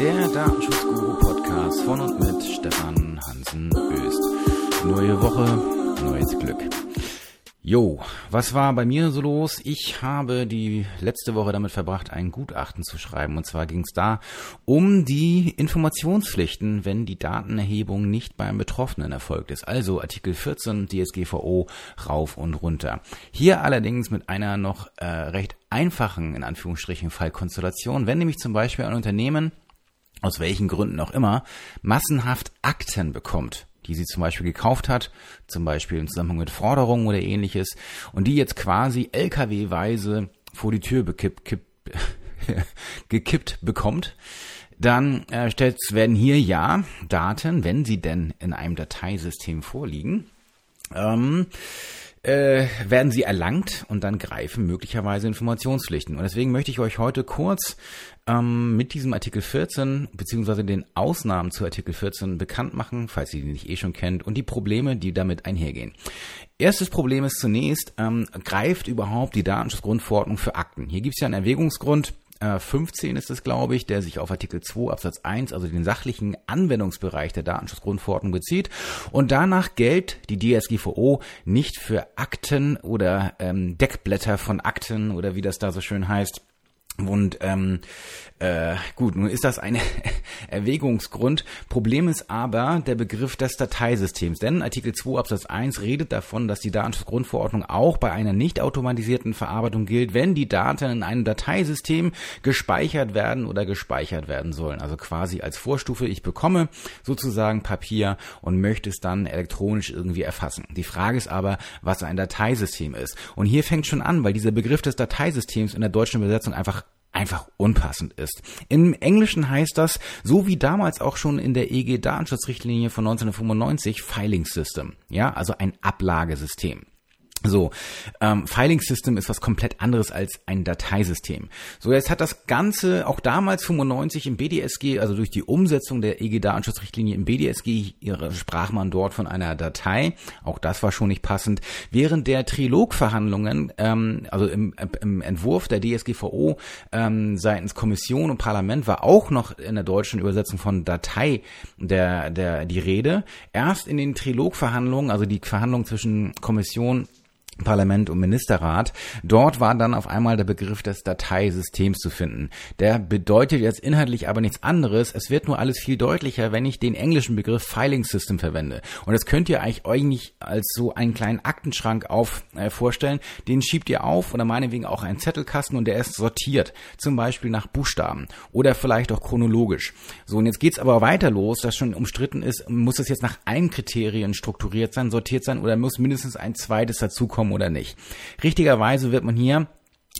der Datenschutzguru-Podcast von und mit Stefan Hansen Öst. Neue Woche, neues Glück. Jo, was war bei mir so los? Ich habe die letzte Woche damit verbracht, ein Gutachten zu schreiben. Und zwar ging es da um die Informationspflichten, wenn die Datenerhebung nicht beim Betroffenen erfolgt ist. Also Artikel 14 DSGVO rauf und runter. Hier allerdings mit einer noch äh, recht einfachen, in Anführungsstrichen, Fallkonstellation. Wenn nämlich zum Beispiel ein Unternehmen aus welchen Gründen auch immer, massenhaft Akten bekommt die sie zum Beispiel gekauft hat, zum Beispiel im Zusammenhang mit Forderungen oder ähnliches, und die jetzt quasi LKW-weise vor die Tür bekipp, kipp, gekippt bekommt, dann äh, werden hier ja Daten, wenn sie denn in einem Dateisystem vorliegen, ähm, äh, werden sie erlangt und dann greifen möglicherweise Informationspflichten. Und deswegen möchte ich euch heute kurz ähm, mit diesem Artikel 14 beziehungsweise den Ausnahmen zu Artikel 14 bekannt machen, falls ihr die nicht eh schon kennt, und die Probleme, die damit einhergehen. Erstes Problem ist zunächst, ähm, greift überhaupt die Datenschutzgrundverordnung für Akten? Hier gibt es ja einen Erwägungsgrund, 15 äh, ist es, glaube ich, der sich auf Artikel 2 Absatz 1, also den sachlichen Anwendungsbereich der Datenschutzgrundverordnung bezieht. Und danach gilt die DSGVO nicht für Akten oder ähm, Deckblätter von Akten oder wie das da so schön heißt. Und ähm, äh, gut, nun ist das ein Erwägungsgrund. Problem ist aber der Begriff des Dateisystems. Denn Artikel 2 Absatz 1 redet davon, dass die Datenschutzgrundverordnung auch bei einer nicht automatisierten Verarbeitung gilt, wenn die Daten in einem Dateisystem gespeichert werden oder gespeichert werden sollen. Also quasi als Vorstufe, ich bekomme sozusagen Papier und möchte es dann elektronisch irgendwie erfassen. Die Frage ist aber, was ein Dateisystem ist. Und hier fängt schon an, weil dieser Begriff des Dateisystems in der deutschen Übersetzung einfach einfach unpassend ist. Im Englischen heißt das, so wie damals auch schon in der EG Datenschutzrichtlinie von 1995, Filing System. Ja, also ein Ablagesystem. So, ähm, Filing System ist was komplett anderes als ein Dateisystem. So, jetzt hat das Ganze auch damals 95 im BDSG, also durch die Umsetzung der EG-Datenschutzrichtlinie im BDSG, sprach man dort von einer Datei. Auch das war schon nicht passend. Während der Trilogverhandlungen, ähm, also im, im Entwurf der DSGVO ähm, seitens Kommission und Parlament war auch noch in der deutschen Übersetzung von Datei der, der, die Rede. Erst in den Trilogverhandlungen, also die Verhandlungen zwischen Kommission Parlament und Ministerrat. Dort war dann auf einmal der Begriff des Dateisystems zu finden. Der bedeutet jetzt inhaltlich aber nichts anderes. Es wird nur alles viel deutlicher, wenn ich den englischen Begriff Filing System verwende. Und das könnt ihr eigentlich nicht als so einen kleinen Aktenschrank auf äh, vorstellen. Den schiebt ihr auf oder meinetwegen auch einen Zettelkasten und der ist sortiert. Zum Beispiel nach Buchstaben oder vielleicht auch chronologisch. So, und jetzt geht's aber weiter los, dass schon umstritten ist, muss es jetzt nach einem Kriterien strukturiert sein, sortiert sein oder muss mindestens ein zweites dazukommen oder nicht. Richtigerweise wird man hier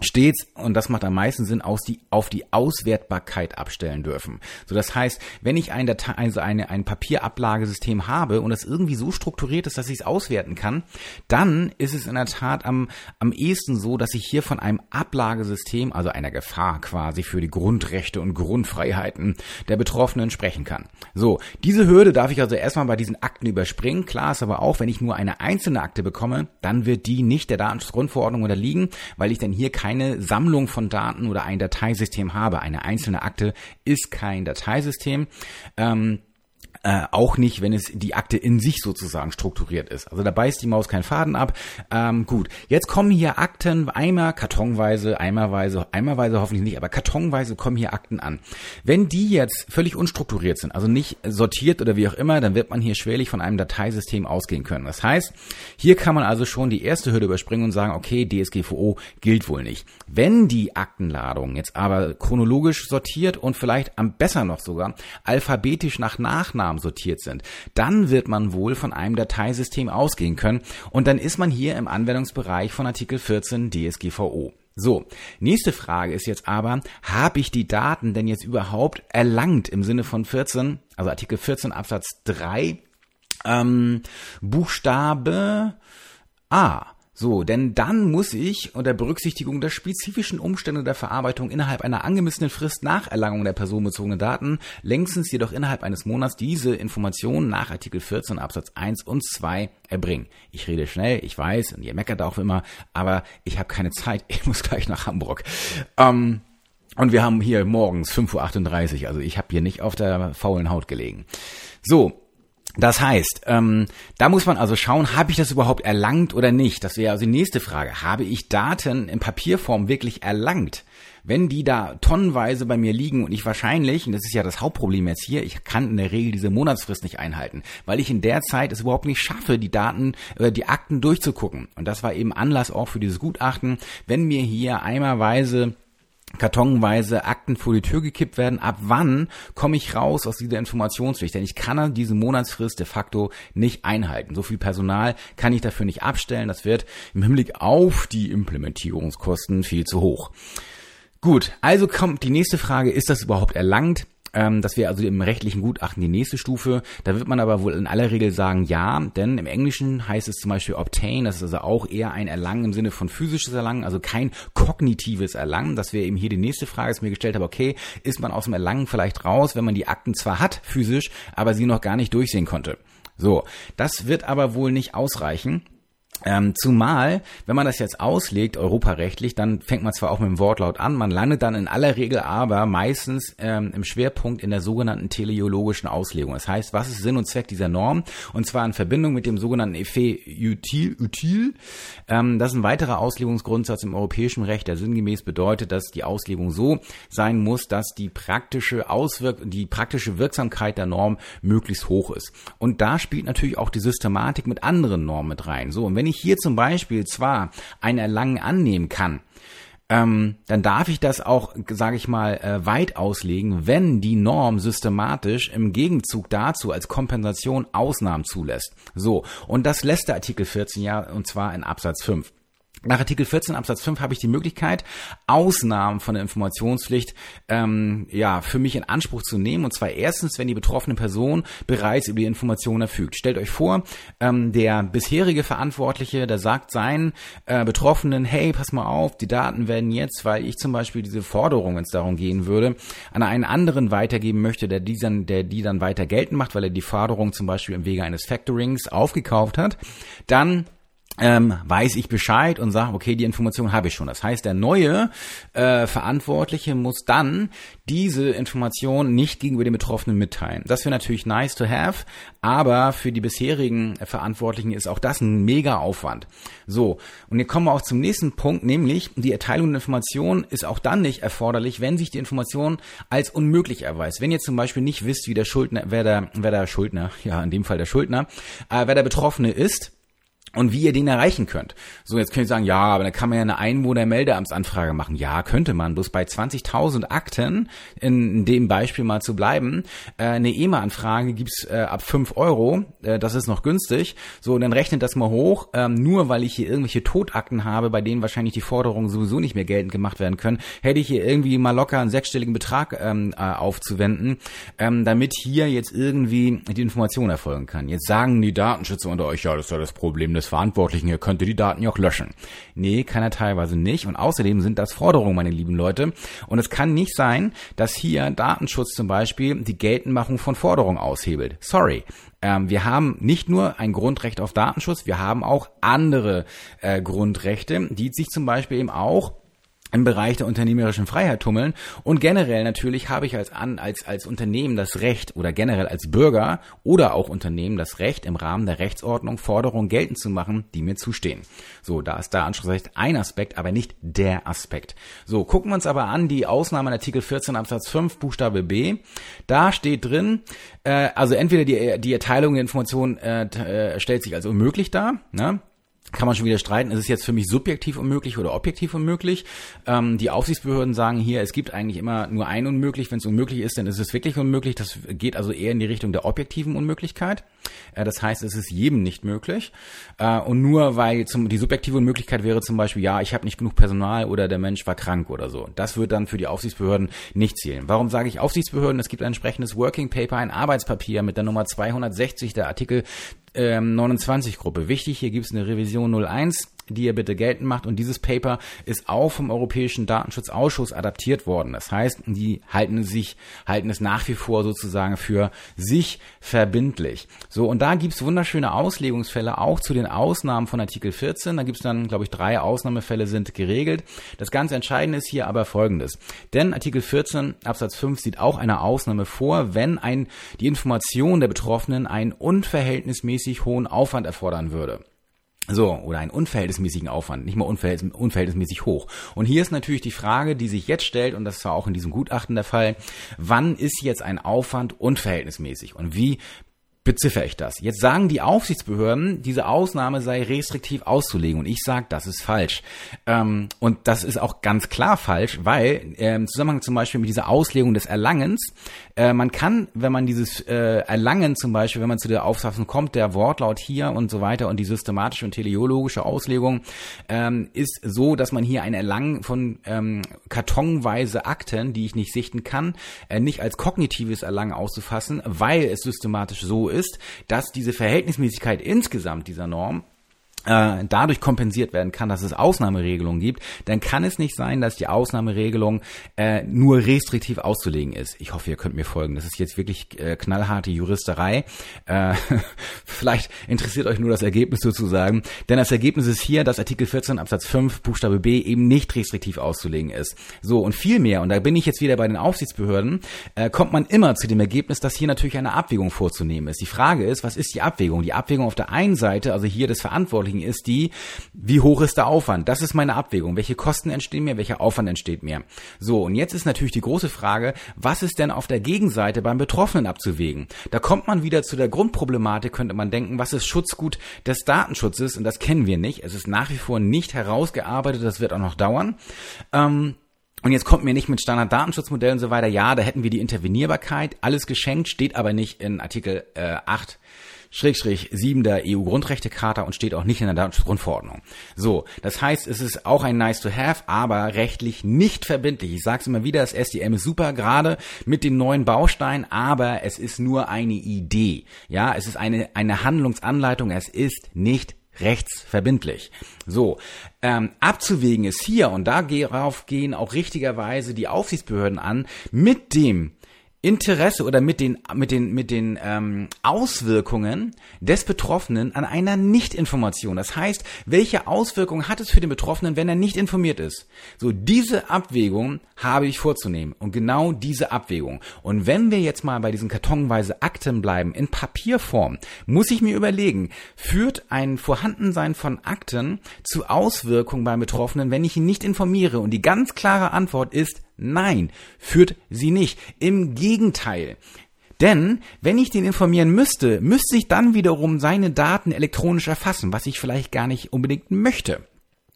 stets, und das macht am meisten Sinn, aus die, auf die Auswertbarkeit abstellen dürfen. So, das heißt, wenn ich ein Datei, also eine, ein Papierablagesystem habe und das irgendwie so strukturiert ist, dass ich es auswerten kann, dann ist es in der Tat am, am ehesten so, dass ich hier von einem Ablagesystem, also einer Gefahr quasi für die Grundrechte und Grundfreiheiten der Betroffenen sprechen kann. So, diese Hürde darf ich also erstmal bei diesen Akten überspringen. Klar ist aber auch, wenn ich nur eine einzelne Akte bekomme, dann wird die nicht der Datenschutzgrundverordnung unterliegen, weil ich dann hier keine Sammlung von Daten oder ein Dateisystem habe. Eine einzelne Akte ist kein Dateisystem. Ähm, äh, auch nicht, wenn es die Akte in sich sozusagen strukturiert ist. Also da beißt die Maus keinen Faden ab. Ähm, gut, jetzt kommen hier Akten einmal kartonweise, einmalweise, einmalweise hoffentlich nicht, aber kartonweise kommen hier Akten an. Wenn die jetzt völlig unstrukturiert sind, also nicht sortiert oder wie auch immer, dann wird man hier schwerlich von einem Dateisystem ausgehen können. Das heißt, hier kann man also schon die erste Hürde überspringen und sagen, okay, DSGVO gilt wohl nicht. Wenn die Aktenladung jetzt aber chronologisch sortiert und vielleicht am besser noch sogar alphabetisch nach Nachnamen Aufnahmen sortiert sind, dann wird man wohl von einem Dateisystem ausgehen können und dann ist man hier im Anwendungsbereich von Artikel 14 DSGVO. So, nächste Frage ist jetzt aber, habe ich die Daten denn jetzt überhaupt erlangt im Sinne von 14, also Artikel 14 Absatz 3, ähm, Buchstabe A. So, denn dann muss ich unter Berücksichtigung der spezifischen Umstände der Verarbeitung innerhalb einer angemessenen Frist nach Erlangung der personenbezogenen Daten, längstens jedoch innerhalb eines Monats diese Informationen nach Artikel 14 Absatz 1 und 2 erbringen. Ich rede schnell, ich weiß, und ihr meckert auch immer, aber ich habe keine Zeit, ich muss gleich nach Hamburg. Ähm, Und wir haben hier morgens 5.38 Uhr, also ich habe hier nicht auf der faulen Haut gelegen. So, das heißt, ähm, da muss man also schauen, habe ich das überhaupt erlangt oder nicht? Das wäre also die nächste Frage. Habe ich Daten in Papierform wirklich erlangt? Wenn die da tonnenweise bei mir liegen und ich wahrscheinlich, und das ist ja das Hauptproblem jetzt hier, ich kann in der Regel diese Monatsfrist nicht einhalten, weil ich in der Zeit es überhaupt nicht schaffe, die Daten, äh, die Akten durchzugucken. Und das war eben Anlass auch für dieses Gutachten. Wenn mir hier einmalweise kartonweise Akten vor die Tür gekippt werden. Ab wann komme ich raus aus dieser Informationspflicht? Denn ich kann diese Monatsfrist de facto nicht einhalten. So viel Personal kann ich dafür nicht abstellen. Das wird im Hinblick auf die Implementierungskosten viel zu hoch. Gut, also kommt die nächste Frage, ist das überhaupt erlangt? Ähm, das wäre also im rechtlichen Gutachten die nächste Stufe. Da wird man aber wohl in aller Regel sagen, ja, denn im Englischen heißt es zum Beispiel obtain, das ist also auch eher ein Erlangen im Sinne von physisches Erlangen, also kein kognitives Erlangen. Das wäre eben hier die nächste Frage, die ich mir gestellt habe, okay, ist man aus dem Erlangen vielleicht raus, wenn man die Akten zwar hat, physisch, aber sie noch gar nicht durchsehen konnte. So, das wird aber wohl nicht ausreichen. Ähm, zumal, wenn man das jetzt auslegt, europarechtlich, dann fängt man zwar auch mit dem Wortlaut an, man landet dann in aller Regel aber meistens ähm, im Schwerpunkt in der sogenannten teleologischen Auslegung. Das heißt, was ist Sinn und Zweck dieser Norm? Und zwar in Verbindung mit dem sogenannten Effet util. util. Ähm, das ist ein weiterer Auslegungsgrundsatz im europäischen Recht, der sinngemäß bedeutet, dass die Auslegung so sein muss, dass die praktische Auswirk die praktische Wirksamkeit der Norm möglichst hoch ist. Und da spielt natürlich auch die Systematik mit anderen Normen mit rein. So, und wenn ich ich hier zum Beispiel zwar ein Erlangen annehmen kann, ähm, dann darf ich das auch, sage ich mal, äh, weit auslegen, wenn die Norm systematisch im Gegenzug dazu als Kompensation Ausnahmen zulässt. So, und das lässt der Artikel 14 ja, und zwar in Absatz 5. Nach Artikel 14 Absatz 5 habe ich die Möglichkeit, Ausnahmen von der Informationspflicht ähm, ja für mich in Anspruch zu nehmen. Und zwar erstens, wenn die betroffene Person bereits über die Information erfügt. Stellt euch vor, ähm, der bisherige Verantwortliche, der sagt seinen äh, Betroffenen, hey, pass mal auf, die Daten werden jetzt, weil ich zum Beispiel diese Forderung, wenn es darum gehen würde, an einen anderen weitergeben möchte, der die, dann, der die dann weiter geltend macht, weil er die Forderung zum Beispiel im Wege eines Factorings aufgekauft hat, dann ähm, weiß ich Bescheid und sage, okay, die Information habe ich schon. Das heißt, der neue äh, Verantwortliche muss dann diese Information nicht gegenüber den Betroffenen mitteilen. Das wäre natürlich nice to have, aber für die bisherigen Verantwortlichen ist auch das ein mega Aufwand. So, und hier kommen wir auch zum nächsten Punkt, nämlich die Erteilung der Information ist auch dann nicht erforderlich, wenn sich die Information als unmöglich erweist. Wenn ihr zum Beispiel nicht wisst, wie der Schuldner, wer der, wer der Schuldner, ja, in dem Fall der Schuldner, äh, wer der Betroffene ist, und wie ihr den erreichen könnt. So, jetzt könnt ihr sagen, ja, aber da kann man ja eine Einwohnermeldeamtsanfrage machen. Ja, könnte man. Bloß bei 20.000 Akten, in dem Beispiel mal zu bleiben, äh, eine EMA-Anfrage gibt's äh, ab 5 Euro. Äh, das ist noch günstig. So, und dann rechnet das mal hoch. Ähm, nur weil ich hier irgendwelche Totakten habe, bei denen wahrscheinlich die Forderungen sowieso nicht mehr geltend gemacht werden können, hätte ich hier irgendwie mal locker einen sechsstelligen Betrag ähm, äh, aufzuwenden, ähm, damit hier jetzt irgendwie die Information erfolgen kann. Jetzt sagen die Datenschützer unter euch, ja, das ist ja das Problem des Verantwortlichen, ihr könnte die Daten ja auch löschen. Nee, kann er teilweise nicht. Und außerdem sind das Forderungen, meine lieben Leute. Und es kann nicht sein, dass hier Datenschutz zum Beispiel die Geltendmachung von Forderungen aushebelt. Sorry ähm, wir haben nicht nur ein Grundrecht auf Datenschutz, wir haben auch andere äh, Grundrechte, die sich zum Beispiel eben auch im Bereich der unternehmerischen Freiheit tummeln. Und generell natürlich habe ich als, als, als Unternehmen das Recht oder generell als Bürger oder auch Unternehmen das Recht, im Rahmen der Rechtsordnung Forderungen geltend zu machen, die mir zustehen. So, da ist da Anspruchsrecht ein Aspekt, aber nicht der Aspekt. So, gucken wir uns aber an die Ausnahme in Artikel 14 Absatz 5 Buchstabe B. Da steht drin, äh, also entweder die, die Erteilung der Information äh, äh, stellt sich als unmöglich dar, ne? Kann man schon wieder streiten, ist es jetzt für mich subjektiv unmöglich oder objektiv unmöglich. Ähm, die Aufsichtsbehörden sagen hier, es gibt eigentlich immer nur ein unmöglich. Wenn es unmöglich ist, dann ist es wirklich unmöglich. Das geht also eher in die Richtung der objektiven Unmöglichkeit. Äh, das heißt, es ist jedem nicht möglich. Äh, und nur weil zum, die subjektive Unmöglichkeit wäre zum Beispiel, ja, ich habe nicht genug Personal oder der Mensch war krank oder so. Das wird dann für die Aufsichtsbehörden nicht zählen. Warum sage ich Aufsichtsbehörden? Es gibt ein entsprechendes Working Paper, ein Arbeitspapier mit der Nummer 260 der Artikel ähm, 29 Gruppe. Wichtig, hier gibt es eine Revision 01 die ihr bitte geltend macht. Und dieses Paper ist auch vom Europäischen Datenschutzausschuss adaptiert worden. Das heißt, die halten sich, halten es nach wie vor sozusagen für sich verbindlich. So, und da gibt's wunderschöne Auslegungsfälle auch zu den Ausnahmen von Artikel 14. Da gibt's dann, glaube ich, drei Ausnahmefälle sind geregelt. Das ganz Entscheidende ist hier aber folgendes. Denn Artikel 14 Absatz 5 sieht auch eine Ausnahme vor, wenn ein, die Information der Betroffenen einen unverhältnismäßig hohen Aufwand erfordern würde. So, oder einen unverhältnismäßigen Aufwand, nicht mal unverhältnis, unverhältnismäßig hoch. Und hier ist natürlich die Frage, die sich jetzt stellt, und das war auch in diesem Gutachten der Fall, wann ist jetzt ein Aufwand unverhältnismäßig und wie beziffere ich das. Jetzt sagen die Aufsichtsbehörden, diese Ausnahme sei restriktiv auszulegen und ich sage, das ist falsch. Ähm, und das ist auch ganz klar falsch, weil äh, im Zusammenhang zum Beispiel mit dieser Auslegung des Erlangens, äh, man kann, wenn man dieses äh, Erlangen zum Beispiel, wenn man zu der Auffassung kommt, der Wortlaut hier und so weiter und die systematische und teleologische Auslegung ähm, ist so, dass man hier ein Erlangen von ähm, kartonweise Akten, die ich nicht sichten kann, äh, nicht als kognitives Erlangen auszufassen, weil es systematisch so ist, dass diese Verhältnismäßigkeit insgesamt dieser Norm äh, dadurch kompensiert werden kann, dass es Ausnahmeregelungen gibt, dann kann es nicht sein, dass die Ausnahmeregelung äh, nur restriktiv auszulegen ist. Ich hoffe, ihr könnt mir folgen. Das ist jetzt wirklich äh, knallharte Juristerei. Äh, vielleicht interessiert euch nur das Ergebnis sozusagen. Denn das Ergebnis ist hier, dass Artikel 14 Absatz 5 Buchstabe B eben nicht restriktiv auszulegen ist. So, und vielmehr, und da bin ich jetzt wieder bei den Aufsichtsbehörden, äh, kommt man immer zu dem Ergebnis, dass hier natürlich eine Abwägung vorzunehmen ist. Die Frage ist, was ist die Abwägung? Die Abwägung auf der einen Seite, also hier des Verantwortlichen, Abwägung ist die, wie hoch ist der Aufwand? Das ist meine Abwägung. Welche Kosten entstehen mir? Welcher Aufwand entsteht mir? So, und jetzt ist natürlich die große Frage, was ist denn auf der Gegenseite beim Betroffenen abzuwägen? Da kommt man wieder zu der Grundproblematik, könnte man denken, was ist Schutzgut des Datenschutzes? Und das kennen wir nicht. Es ist nach wie vor nicht herausgearbeitet, das wird auch noch dauern. Ähm, und jetzt kommt mir nicht mit Standard-Datenschutzmodellen und so weiter. Ja, da hätten wir die Intervenierbarkeit, alles geschenkt, steht aber nicht in Artikel äh, 8 Schrägstrich 7 der EU-Grundrechtecharta und steht auch nicht in der Datenschutzgrundverordnung. So, das heißt, es ist auch ein nice to have, aber rechtlich nicht verbindlich. Ich sage es immer wieder, das SDM ist super, gerade mit den neuen Bausteinen, aber es ist nur eine Idee. Ja, es ist eine, eine Handlungsanleitung, es ist nicht rechtsverbindlich. So, ähm, abzuwägen ist hier, und darauf gehen auch richtigerweise die Aufsichtsbehörden an, mit dem Interesse oder mit den mit den mit den ähm, Auswirkungen des Betroffenen an einer Nichtinformation. Das heißt, welche Auswirkungen hat es für den Betroffenen, wenn er nicht informiert ist? So diese Abwägung habe ich vorzunehmen und genau diese Abwägung. Und wenn wir jetzt mal bei diesen kartonweise Akten bleiben in Papierform, muss ich mir überlegen, führt ein Vorhandensein von Akten zu Auswirkungen beim Betroffenen, wenn ich ihn nicht informiere? Und die ganz klare Antwort ist Nein, führt sie nicht. Im Gegenteil. Denn wenn ich den informieren müsste, müsste ich dann wiederum seine Daten elektronisch erfassen, was ich vielleicht gar nicht unbedingt möchte.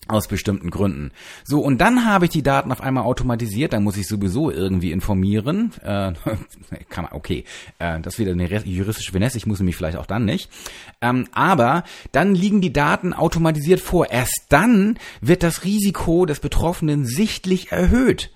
Aus bestimmten Gründen. So, und dann habe ich die Daten auf einmal automatisiert, dann muss ich sowieso irgendwie informieren. Äh, kann man, okay, äh, das ist wieder eine juristische Finesse, ich muss mich vielleicht auch dann nicht. Ähm, aber dann liegen die Daten automatisiert vor. Erst dann wird das Risiko des Betroffenen sichtlich erhöht.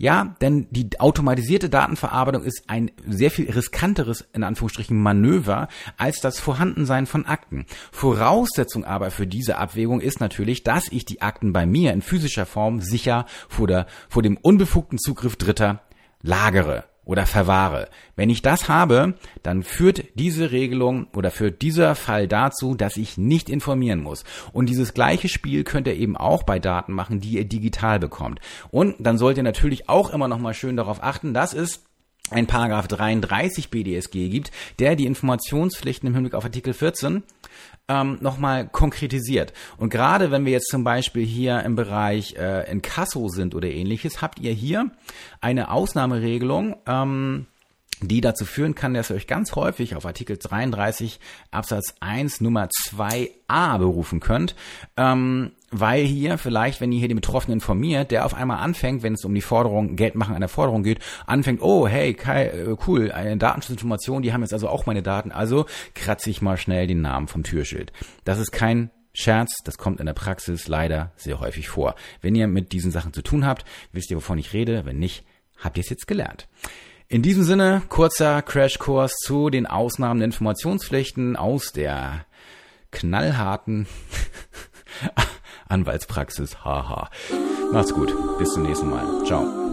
Ja, denn die automatisierte Datenverarbeitung ist ein sehr viel riskanteres, in Anführungsstrichen, Manöver als das Vorhandensein von Akten. Voraussetzung aber für diese Abwägung ist natürlich, dass ich die Akten bei mir in physischer Form sicher vor, der, vor dem unbefugten Zugriff Dritter lagere oder verwahre. Wenn ich das habe, dann führt diese Regelung oder führt dieser Fall dazu, dass ich nicht informieren muss. Und dieses gleiche Spiel könnt ihr eben auch bei Daten machen, die ihr digital bekommt. Und dann sollt ihr natürlich auch immer noch mal schön darauf achten, dass es ein Paragraph 33 BDSG gibt, der die Informationspflichten im Hinblick auf Artikel 14 ähm, nochmal konkretisiert. Und gerade wenn wir jetzt zum Beispiel hier im Bereich äh, Inkasso sind oder ähnliches, habt ihr hier eine Ausnahmeregelung, ähm, die dazu führen kann, dass ihr euch ganz häufig auf Artikel 33 Absatz 1 Nummer 2a berufen könnt, ähm, weil hier vielleicht, wenn ihr hier den Betroffenen informiert, der auf einmal anfängt, wenn es um die Forderung, Geldmachen einer Forderung geht, anfängt, oh, hey, Kai, äh, cool, eine Datenschutzinformation, die haben jetzt also auch meine Daten, also kratze ich mal schnell den Namen vom Türschild. Das ist kein Scherz, das kommt in der Praxis leider sehr häufig vor. Wenn ihr mit diesen Sachen zu tun habt, wisst ihr, wovon ich rede, wenn nicht, habt ihr es jetzt gelernt. In diesem Sinne, kurzer Crashkurs zu den Ausnahmen der Informationspflichten aus der knallharten Anwaltspraxis. Haha. Macht's gut. Bis zum nächsten Mal. Ciao.